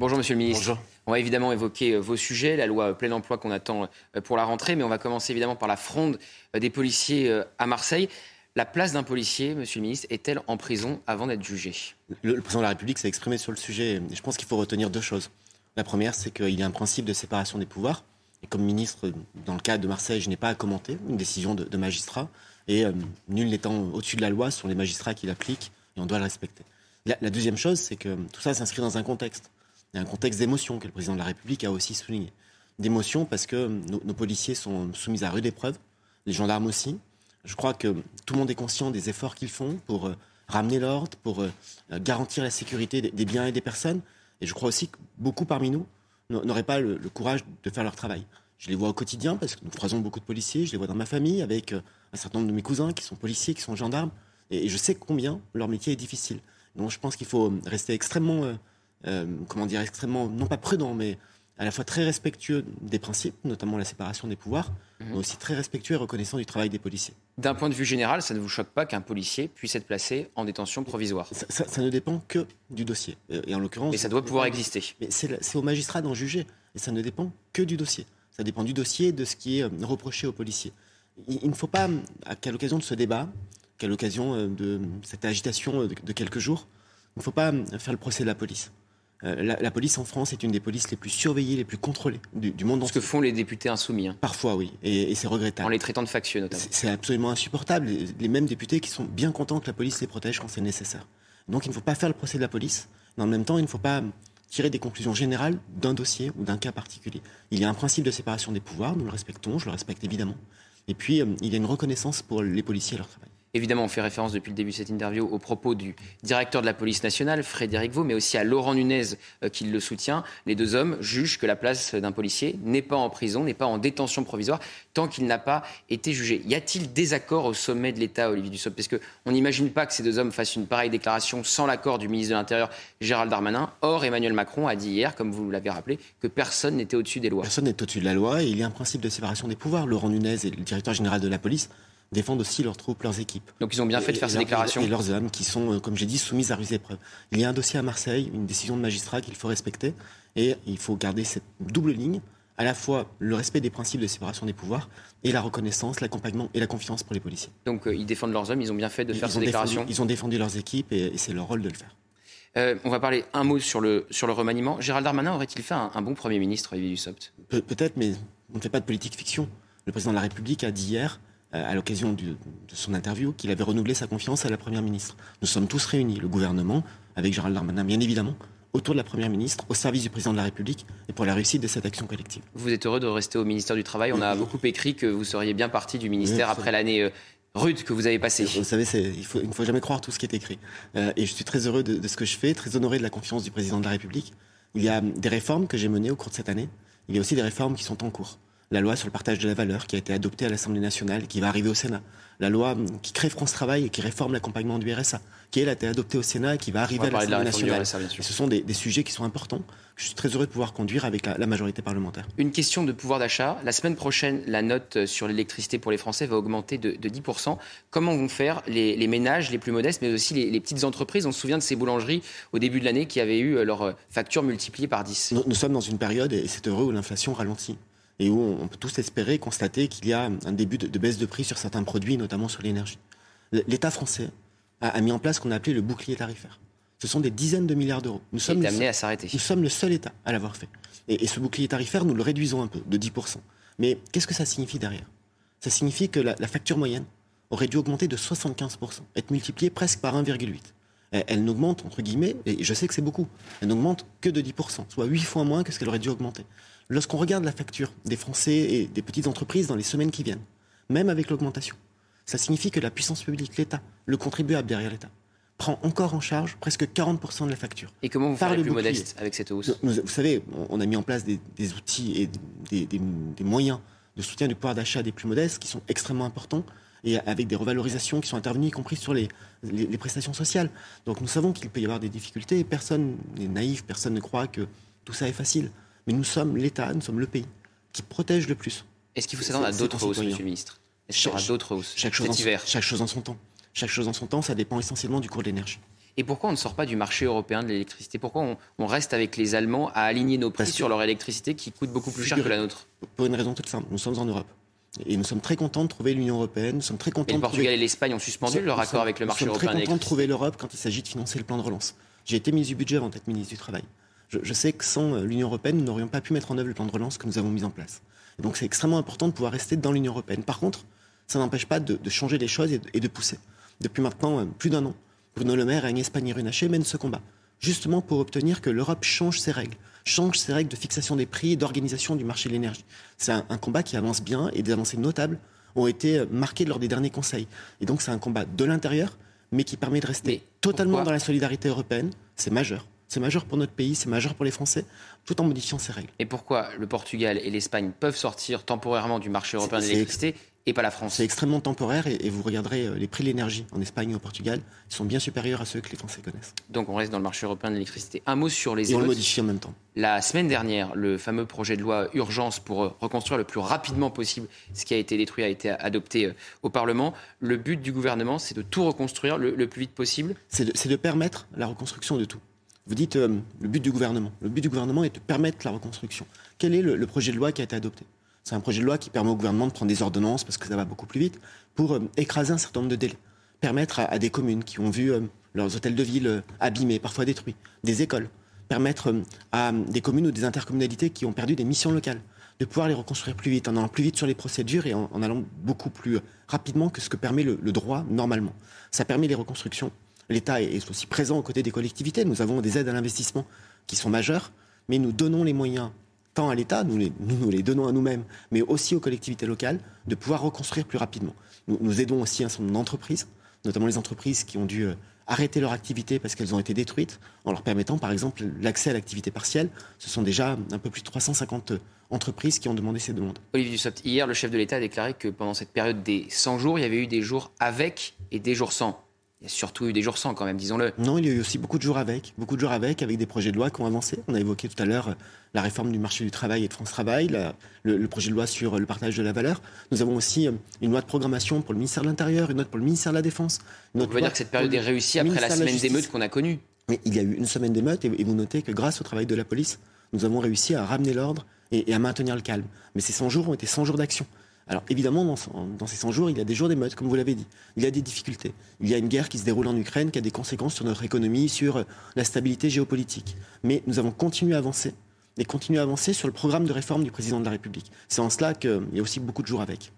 Bonjour Monsieur le Ministre. Bonjour. On va évidemment évoquer euh, vos sujets, la loi plein emploi qu'on attend euh, pour la rentrée, mais on va commencer évidemment par la fronde euh, des policiers à Marseille. La place d'un policier, Monsieur le Ministre, est-elle en prison avant d'être jugé le, le président de la République s'est exprimé sur le sujet. Je pense qu'il faut retenir deux choses. La première, c'est qu'il y a un principe de séparation des pouvoirs. Et comme ministre, dans le cas de Marseille, je n'ai pas à commenter une décision de, de magistrat. Et euh, nul n'étant au-dessus de la loi, ce sont les magistrats qui l'appliquent et on doit le respecter. La, la deuxième chose, c'est que tout ça s'inscrit dans un contexte. Il y a un contexte d'émotion que le président de la République a aussi souligné. D'émotion parce que nos, policiers sont soumis à rude épreuve, les gendarmes aussi. Je crois que tout le monde est conscient des efforts qu'ils font pour euh, ramener l'ordre, pour euh, garantir la sécurité des, biens et des personnes. Et je crois aussi que beaucoup parmi nous n'auraient pas le, courage de faire leur travail. Je les vois au quotidien parce que nous croisons beaucoup de policiers, je les vois dans ma famille avec euh, un certain nombre de mes cousins qui sont policiers, qui sont gendarmes, et, je sais combien leur métier est difficile. Donc je pense qu'il faut rester extrêmement, comment dire, extrêmement, non pas prudent, mais à la fois très respectueux des principes, notamment la séparation des pouvoirs, mmh. mais aussi très respectueux et reconnaissant du travail des policiers. D'un point de vue général, ça ne vous choque pas qu'un policier puisse être placé en détention provisoire? Ça, ça, ça, ne dépend que du dossier. Et en l'occurrence, mais ça doit pouvoir exister. Mais c'est au magistrat d'en juger, et ça ne dépend que du dossier. Ça dépend du dossier, de ce qui est reproché aux policiers. Il, il ne faut pas, qu'à l'occasion de ce débat, qu'à l'occasion de cette agitation de, de quelques jours, il ne faut pas faire le procès de la police. Euh, la, la, police en France est une des polices les plus surveillées, les plus contrôlées du, du monde Ce que font les députés insoumis. Hein. Parfois, oui, et, et c'est regrettable. En les traitant de factieux, notamment. C'est absolument insupportable. Les, les, mêmes députés qui sont bien contents que la police les protège quand c'est nécessaire. Donc il ne faut pas faire le procès de la police, mais en même temps, il ne faut pas tirer des conclusions générales d'un dossier ou d'un cas particulier. Il y a un principe de séparation des pouvoirs, nous le respectons, je le respecte évidemment. Et puis, euh, il y a une reconnaissance pour les policiers et leur travail. Évidemment, on fait référence depuis le début de cette interview aux propos du directeur de la police nationale, Frédéric Vaux, mais aussi à Laurent Nunez euh, qui le soutient. Les deux hommes jugent que la place d'un policier n'est pas en prison, n'est pas en détention provisoire, tant qu'il n'a pas été jugé. Y a-t-il désaccord au sommet de l'État, Olivier Dussopt? Parce qu'on n'imagine pas que ces deux hommes fassent une pareille déclaration sans l'accord du ministre de l'Intérieur, Gérald Darmanin. Or, Emmanuel Macron a dit hier, comme vous l'avez rappelé, que personne n'était au-dessus des lois. Personne n'est au-dessus de la loi et il y a un principe de séparation des pouvoirs. Laurent Nunez est le directeur général de la police défendent aussi leurs troupes, leurs équipes. Donc ils ont bien fait de faire et ces déclarations. Et leurs hommes qui sont, comme j'ai dit, soumis à rude épreuve. Il y a un dossier à Marseille, une décision de magistrat qu'il faut respecter, et il faut garder cette double ligne, à la fois le respect des principes de séparation des pouvoirs et la reconnaissance, l'accompagnement et la confiance pour les policiers. Donc euh, ils défendent leurs hommes, ils ont bien fait de ils faire ces déclarations. Défendu, ils ont défendu leurs équipes et, et c'est leur rôle de le faire. Euh, on va parler un mot sur le, sur le remaniement. Gérald Darmanin aurait-il fait un, un, bon Premier ministre, Olivier Dussopt? Pe Peut-être, mais on ne fait pas de politique fiction. Le président de la République a dit hier à l'occasion de son interview qu'il avait renouvelé sa confiance à la Première ministre. Nous sommes tous réunis, le gouvernement, avec Gérald Darmanin, bien évidemment, autour de la Première ministre, au service du Président de la République et pour la réussite de cette action collective. Vous êtes heureux de rester au ministère du Travail. On a beaucoup écrit que vous seriez bien parti du ministère oui, après l'année euh, rude que vous avez passée. Vous savez, il, faut, il ne faut jamais croire tout ce qui est écrit. Euh, et je suis très heureux de, de, ce que je fais, très honoré de la confiance du Président de la République. Il y a des réformes que j'ai menées au cours de cette année. Il y a aussi des réformes qui sont en cours la loi sur le partage de la valeur qui a été adoptée à l'Assemblée nationale, qui va arriver au Sénat, la loi qui crée France Travail et qui réforme l'accompagnement du RSA, qui elle a été adoptée au Sénat et qui va arriver à l'Assemblée nationale. RSA, ce sont des, des, sujets qui sont importants. Je suis très heureux de pouvoir conduire avec la, la majorité parlementaire. Une question de pouvoir d'achat. La semaine prochaine, la note sur l'électricité pour les Français va augmenter de, de 10%. Comment vont faire les, les, ménages les plus modestes, mais aussi les, les, petites entreprises? On se souvient de ces boulangeries au début de l'année qui avaient eu leur facture multipliée par 10. Nous, nous sommes dans une période, et c'est heureux, où l'inflation ralentit et où on peut tous espérer constater qu'il y a un début de, de, baisse de prix sur certains produits, notamment sur l'énergie. L'État français a, a, mis en place ce qu'on a appelé le bouclier tarifaire. Ce sont des dizaines de milliards d'euros. Nous sommes amené à s'arrêter. Nous sommes le seul État à l'avoir fait. Et, et, ce bouclier tarifaire, nous le réduisons un peu, de 10%. Mais qu'est-ce que ça signifie derrière? Ça signifie que la, la, facture moyenne aurait dû augmenter de 75%, être multipliée presque par 1,8. Elle, elle n'augmente, entre guillemets, et je sais que c'est beaucoup, elle n'augmente que de 10%, soit 8 fois moins que ce qu'elle aurait dû augmenter. Lorsqu'on regarde la facture des Français et des petites entreprises dans les semaines qui viennent, même avec l'augmentation, ça signifie que la puissance publique, l'État, le contribuable derrière l'État, prend encore en charge presque 40% de la facture. Et comment vous Par faire le plus modeste avec cette hausse? Vous savez, on on a mis en place des, des outils et des, des- des moyens de soutien du pouvoir d'achat des plus modestes qui sont extrêmement importants et avec des revalorisations qui sont intervenues, y compris sur les, les- les prestations sociales. Donc nous savons qu'il peut y avoir des difficultés et personne n'est naïf, personne ne croit que tout ça est facile. Mais nous sommes l'État, nous sommes le pays qui protège le plus. Est-ce qu'il faut s'attendre à d'autres hausses, monsieur le ministre? Est-ce qu'il y aura Chaque- d'autres hausses? Chaque chose, cet en, hiver chaque chose en son temps. Chaque chose en son temps, ça dépend essentiellement du cours de l'énergie. Et pourquoi on ne sort pas du marché européen de l'électricité? Pourquoi on, on reste avec les Allemands à aligner nos prix Parce sur leur électricité qui coûte beaucoup plus cher que la nôtre? Pour une raison toute simple, nous sommes en Europe. Et nous sommes très contents de trouver l'Union européenne, nous sommes très Et contents le de Portugal trouver... et l'Espagne ont suspendu Nous leur sommes- accord avec le marché Nous européen sommes de très contents de trouver l'Europe quand il s'agit de financer le plan de relance. J'ai été ministre du budget avant d'être ministre du Travail. Je, je sais que sans euh, l'Union européenne, nous n'aurions pas pu mettre en œuvre le plan de relance que nous avons mis en place. Et donc c'est extrêmement important de pouvoir rester dans l'Union européenne. Par contre, ça n'empêche pas de, de changer les choses et de, et de pousser. Depuis maintenant euh, plus d'un an, Bruno Le Maire et Agnès Pannier-Runacher mènent ce combat, justement pour obtenir que l'Europe change ses règles, change ses règles de fixation des prix et d'organisation du marché de l'énergie. C'est un, un combat qui avance bien et des avancées notables ont été euh, marquées lors des derniers conseils. Et donc c'est un combat de l'intérieur, mais qui permet de rester Mais totalement dans la solidarité européenne. C'est majeur. C'est majeur pour notre pays, c'est majeur pour les Français, tout en modifiant ses règles. Et pourquoi le Portugal et l'Espagne peuvent sortir temporairement du marché européen de l'électricité et pas la France? C'est extrêmement temporaire et, et vous regarderez euh, les prix de l'énergie en Espagne et au Portugal, ils sont bien supérieurs à ceux que les Français connaissent. Donc on reste dans le marché européen de l'électricité. Un mot sur les Et on le modifie en même temps. La semaine dernière, le fameux projet de loi urgence pour euh, reconstruire le plus rapidement possible ce qui a été détruit a été adopté euh, au Parlement. Le but du gouvernement, c'est de tout reconstruire le, le plus vite possible. c'est de, c'est de permettre la reconstruction de tout. Vous dites euh, le but du gouvernement. Le but du gouvernement est de permettre la reconstruction. Quel est le, projet de loi qui a été adopté? C'est un projet de loi qui permet au gouvernement de prendre des ordonnances, parce que ça va beaucoup plus vite, pour euh, écraser un certain nombre de délais. Permettre à, des communes qui ont vu euh, leurs hôtels de ville abîmés, parfois détruits, des écoles. Permettre à des communes ou des intercommunalités qui ont perdu des missions locales de pouvoir les reconstruire plus vite, en allant plus vite sur les procédures et en, allant beaucoup plus rapidement que ce que permet le, le droit normalement. Ça permet les reconstructions. L'État est aussi présent aux côtés des collectivités. Nous avons des aides à l'investissement qui sont majeures, mais nous donnons les moyens, tant à l'État, nous, nous les donnons à nous-mêmes, mais aussi aux collectivités locales, de pouvoir reconstruire plus rapidement. Nous, aidons aussi un certain nombre d'entreprises, notamment les entreprises qui ont dû euh, arrêter leur activité parce qu'elles ont été détruites, en leur permettant par exemple l'accès à l'activité partielle. Ce sont déjà un peu plus de 350 entreprises qui ont demandé ces demandes. Olivier Dussopt, hier, le chef de l'État a déclaré que pendant cette période des 100 jours, il y avait eu des jours avec et des jours sans. Il y a surtout eu des jours sans quand même, disons-le. Non, il y a eu aussi beaucoup de jours avec, beaucoup de jours avec, avec des projets de loi qui ont avancé. On a évoqué tout à l'heure euh, la réforme du marché du travail et de France Travail, la- le, le projet de loi sur le partage de la valeur. Nous avons aussi euh, une loi de programmation pour le ministère de l'Intérieur, une autre pour le ministère de la Défense. Une On peut dire que cette période est réussie après la semaine d'émeutes qu'on a connue? Mais il y a eu une semaine d'émeutes et, et vous notez que grâce au travail de la police, nous avons réussi à ramener l'ordre et, et à maintenir le calme. Mais ces 100 jours ont été 100 jours d'action. Alors évidemment, dans, ce- dans ces 100 jours, il y a des jours d'émeutes, comme vous l'avez dit. Il y a des difficultés. Il y a une guerre qui se déroule en Ukraine qui a des conséquences sur notre économie, sur euh, la stabilité géopolitique. Mais nous avons continué à avancer et continué à avancer sur le programme de réforme du président de la République. C'est en cela qu'il y a aussi beaucoup de jours avec.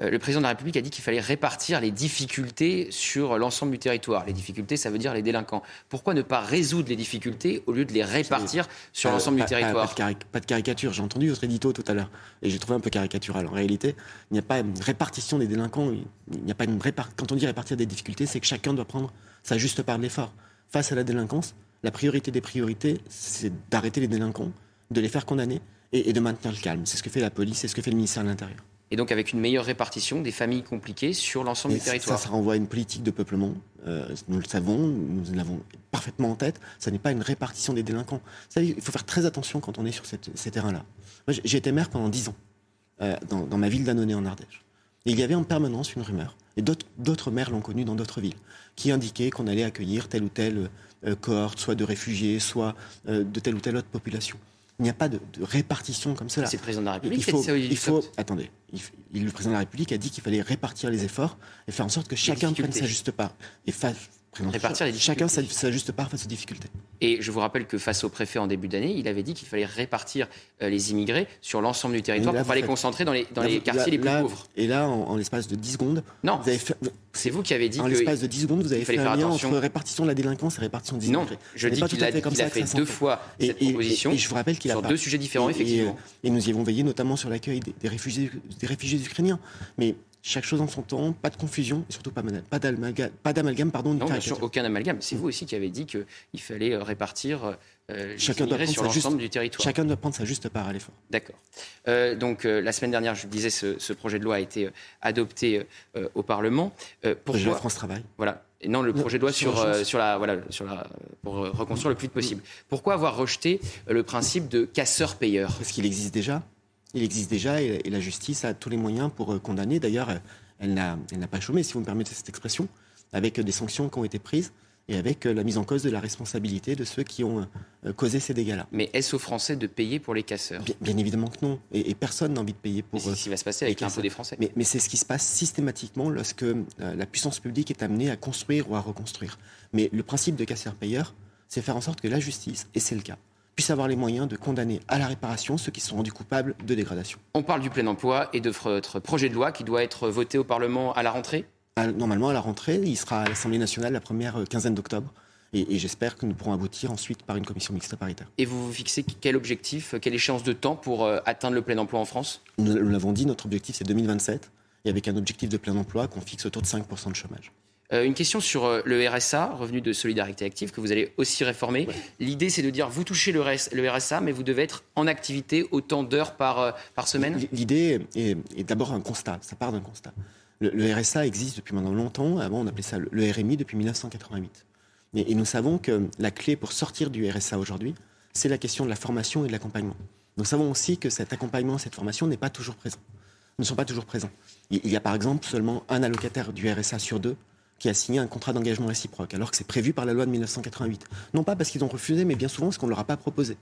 Euh, le président de la République a dit qu'il fallait répartir les difficultés sur l'ensemble du territoire. Les difficultés, ça veut dire les délinquants. Pourquoi ne pas résoudre les difficultés au lieu de les répartir sur Pas- l'ensemble du pas- territoire Pas, de cari- pas de caricature. J'ai entendu votre édito tout à l'heure et j'ai trouvé un peu caricatural. En réalité, il n'y a pas une répartition des délinquants. Il n'y a pas une répar- Quand on dit répartir des difficultés, c'est que chacun doit prendre sa juste part de l'effort. Face à la délinquance, la priorité des priorités, c'est d'arrêter les délinquants, de les faire condamner et, et de maintenir le calme. C'est ce que fait la police, c'est ce que fait le ministère de l'Intérieur. Et donc avec une meilleure répartition des familles compliquées sur l'ensemble du ça, territoire. ça renvoie à une politique de peuplement. Euh, nous le savons, nous l'avons parfaitement en tête. Ça n'est pas une répartition des délinquants. Il faut faire très attention quand on est sur cette- ces terrains-là. Moi, j'ai- été maire pendant dix ans euh, dans, dans ma ville d'Annonay en Ardèche. Et il y avait en permanence une rumeur, et d'autres- maires l'ont connu dans d'autres villes, qui indiquait qu'on allait accueillir telle ou telle euh, cohorte, soit de réfugiés, soit de telle ou telle autre population. Il n'y a pas de, de répartition comme cela. C'est le président de la République Il faut, ça, il faut, attendez, il le président de la République a dit qu'il fallait répartir les efforts et faire en sorte que chacun prenne sa juste part. Et Répartir les chacun sa, juste part face aux difficultés. Et je vous rappelle que face au préfet en début d'année, il avait dit qu'il fallait répartir euh, les immigrés sur l'ensemble du territoire là, pour pas les concentrer dans les, dans Là, les vous- quartiers là- les plus là- pauvres. Et là, en, en l'espace de 10 secondes, Non, vous avez fait, c'est vous qui avez dit en que l'espace de 10 secondes, vous avez fait un lien entre répartition de la délinquance et répartition des Non, immigrés. je Ce n'est dis pas qu'il tout à a, fait comme il ça a fait ça deux fois Et- cette et- proposition et je vous rappelle qu'il a sur pas- deux sujets différents, effectivement. Et, nous y avons veillé notamment sur l'accueil des, des réfugiés, des réfugiés ukrainiens. Mais chaque chose en son temps, pas de confusion et surtout pas, d'amalgame, pardon. Non, bien sûr, aucun amalgame. C'est vous aussi qui avez dit qu'il fallait euh, répartir euh, chacun doit sur l'ensemble du territoire. Chacun doit prendre sa juste part à l'effort. D'accord. Euh, donc la semaine dernière, je disais, ce, projet de loi a été adopté au Parlement. pourquoi projet France Travail. Voilà. Et non, le projet de loi sur, sur, la, voilà, sur la, pour reconstruire le plus vite possible. Pourquoi avoir rejeté le principe de casseur-payeur? Parce qu'il existe déjà il existe déjà et, la justice a tous les moyens pour euh, condamner. D'ailleurs, elle n'a pas chômé, si vous me permettez cette expression, avec des sanctions qui ont été prises et avec euh, la mise en cause de la responsabilité de ceux qui ont euh, causé ces dégâts-là. Mais est-ce aux Français de payer pour les casseurs? Bien, évidemment que non. Et, personne n'a envie de payer pour. C'est ce qui va se passer avec l'impôt des Français. Mais, c'est ce qui se passe systématiquement lorsque la puissance publique est amenée à construire ou à reconstruire. Mais le principe de casseur-payeur, c'est faire en sorte que la justice, et c'est le cas, puisse avoir les moyens de condamner à la réparation ceux qui sont rendus coupables de dégradation. On parle du plein emploi et de votre projet de loi qui doit être voté au Parlement à la rentrée? Ah, Normalement, à la rentrée, il sera à l'Assemblée nationale la première euh, quinzaine d'octobre. Et, j'espère que nous pourrons aboutir ensuite par une commission mixte paritaire. Et vous vous fixez quel objectif, quelle échéance de temps pour euh, atteindre le plein emploi en France? Nous l'avons dit, notre objectif c'est 2027, et avec un objectif de plein emploi qu'on fixe autour de 5% de chômage. Euh, une question sur euh, le RSA, revenu de solidarité active, que vous allez aussi réformer. L'idée, c'est de dire, vous touchez le, RSA, mais vous devez être en activité autant d'heures par, euh, par semaine L'idée est, d'abord un constat, ça part d'un constat. Le, RSA existe depuis maintenant longtemps, avant on appelait ça le, RMI depuis 1988. Et, et, nous savons que la clé pour sortir du RSA aujourd'hui, c'est la question de la formation et de l'accompagnement. Nous savons aussi que cet accompagnement, cette formation n'est pas toujours présent. Ne sont pas toujours présents. Il y a par exemple seulement un allocataire du RSA sur deux qui a signé un contrat d'engagement réciproque, alors que c'est prévu par la loi de 1988. Non pas parce qu'ils ont refusé, mais bien souvent parce qu'on ne leur a pas proposé.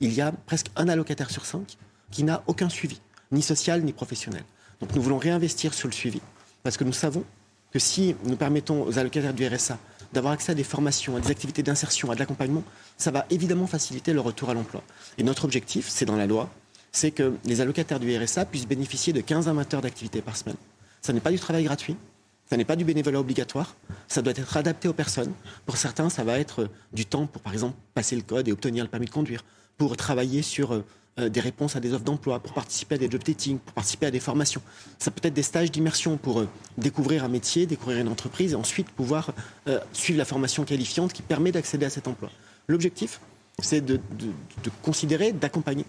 Il y a presque un allocataire sur cinq qui n'a aucun suivi, ni social ni professionnel. Donc nous voulons réinvestir sur le suivi, parce que nous savons que si nous permettons aux allocataires du RSA d'avoir accès à des formations, à des activités d'insertion, à de l'accompagnement, ça va évidemment faciliter leur retour à l'emploi. Et notre objectif, c'est dans la loi, c'est que les allocataires du RSA puissent bénéficier de 15 à 20 heures d'activité par semaine. Ça n'est pas du travail gratuit, ça n'est pas du bénévolat obligatoire. Ça doit être adapté aux personnes. Pour certains, ça va être du temps pour, par exemple, passer le code et obtenir le permis de conduire, pour travailler sur euh, des réponses à des offres d'emploi, pour participer à des job dating, pour participer à des formations. Ça peut être des stages d'immersion pour euh, découvrir un métier, découvrir une entreprise et ensuite pouvoir euh, suivre la formation qualifiante qui permet d'accéder à cet emploi. L'objectif, c'est de, considérer, d'accompagner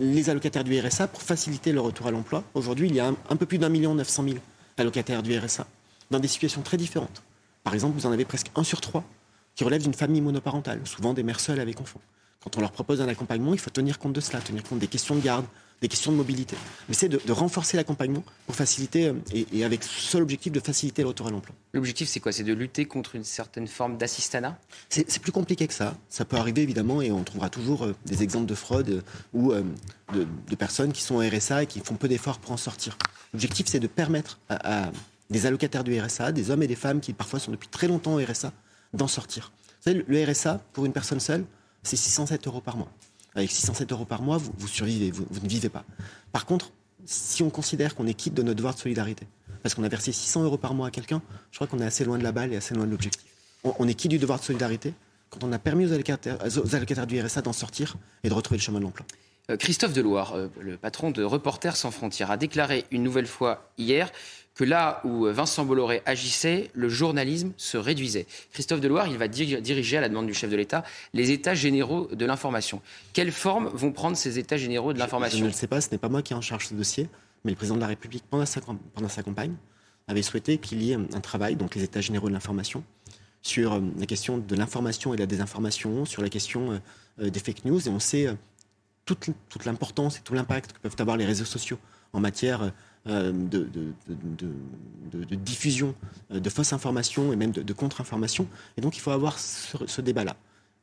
les allocataires du RSA pour faciliter le retour à l'emploi. Aujourd'hui, il y a un, un peu plus d'un million neuf cent mille allocataires du RSA, dans des situations très différentes. Par exemple, vous en avez presque un sur trois qui relèvent d'une famille monoparentale, souvent des mères seules avec enfants. Quand on leur propose un accompagnement, il faut tenir compte de cela, tenir compte des questions de garde, des questions de mobilité. Mais c'est de, renforcer l'accompagnement pour faciliter, euh, et, avec ce seul objectif de faciliter le retour à l'emploi. L'objectif, c'est quoi? C'est de lutter contre une certaine forme d'assistanat? C'est, plus compliqué que ça. Ça peut arriver, évidemment, et on trouvera toujours euh, des exemples de fraude euh, ou de, personnes qui sont au RSA et qui font peu d'efforts pour en sortir. L'objectif, c'est de permettre à, des allocataires du RSA, des hommes et des femmes qui parfois sont depuis très longtemps au RSA, d'en sortir. Vous savez, le RSA, pour une personne seule, c'est 607 euros par mois. Avec 607 euros par mois, vous, survivez, vous, ne vivez pas. Par contre, si on considère qu'on est quitte de notre devoir de solidarité, parce qu'on a versé 600 euros par mois à quelqu'un, je crois qu'on est assez loin de la balle et assez loin de l'objectif. On, est quitte du devoir de solidarité quand on a permis aux allocataires, aux allocataires du RSA d'en sortir et de retrouver le chemin de l'emploi? Euh, Christophe Deloire, euh, le patron de Reporters sans frontières, a déclaré une nouvelle fois hier que là où Vincent Bolloré agissait, le journalisme se réduisait. Christophe Deloire, il va diriger, à la demande du chef de l'État, les États généraux de l'information. Quelle forme vont prendre ces États généraux de l'information Je, ne le sais pas, ce n'est pas moi qui en charge ce dossier, mais le président de la République, pendant sa, campagne, avait souhaité qu'il y ait un travail, donc les États généraux de l'information, sur euh, la question de l'information et de la désinformation, sur la question des fake news, et on sait toute, l'importance et tout l'impact que peuvent avoir les réseaux sociaux en matière euh, de, diffusion euh, de fausses informations et même de, contre-informations. Et donc il faut avoir ce, débat-là.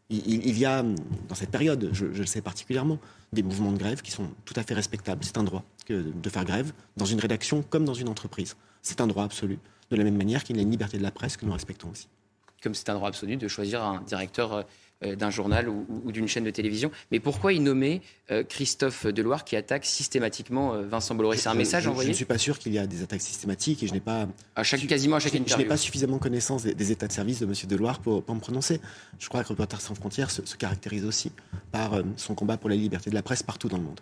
Il, y a, dans cette période, je, le sais particulièrement, des mouvements de grève qui sont tout à fait respectables. C'est un droit de faire grève dans une rédaction comme dans une entreprise. C'est un droit absolu, de la même manière qu'il y a une liberté de la presse que nous respectons aussi. Comme c'est un droit absolu de choisir un directeur euh, euh, d'un journal ou, d'une chaîne de télévision. Mais pourquoi il nommait euh, Christophe Deloire qui attaque systématiquement euh, Vincent Bolloré C'est un message envoyé Je ne suis pas sûr qu'il y a des attaques systématiques et je n'ai pas. À chaque, quasiment à chaque interview. Je n'ai pas suffisamment connaissance des, états de service de M. Deloire pour, pour me prononcer. Je crois que Reporters sans frontières se, se caractérise aussi par son combat pour la liberté de la presse partout dans le monde.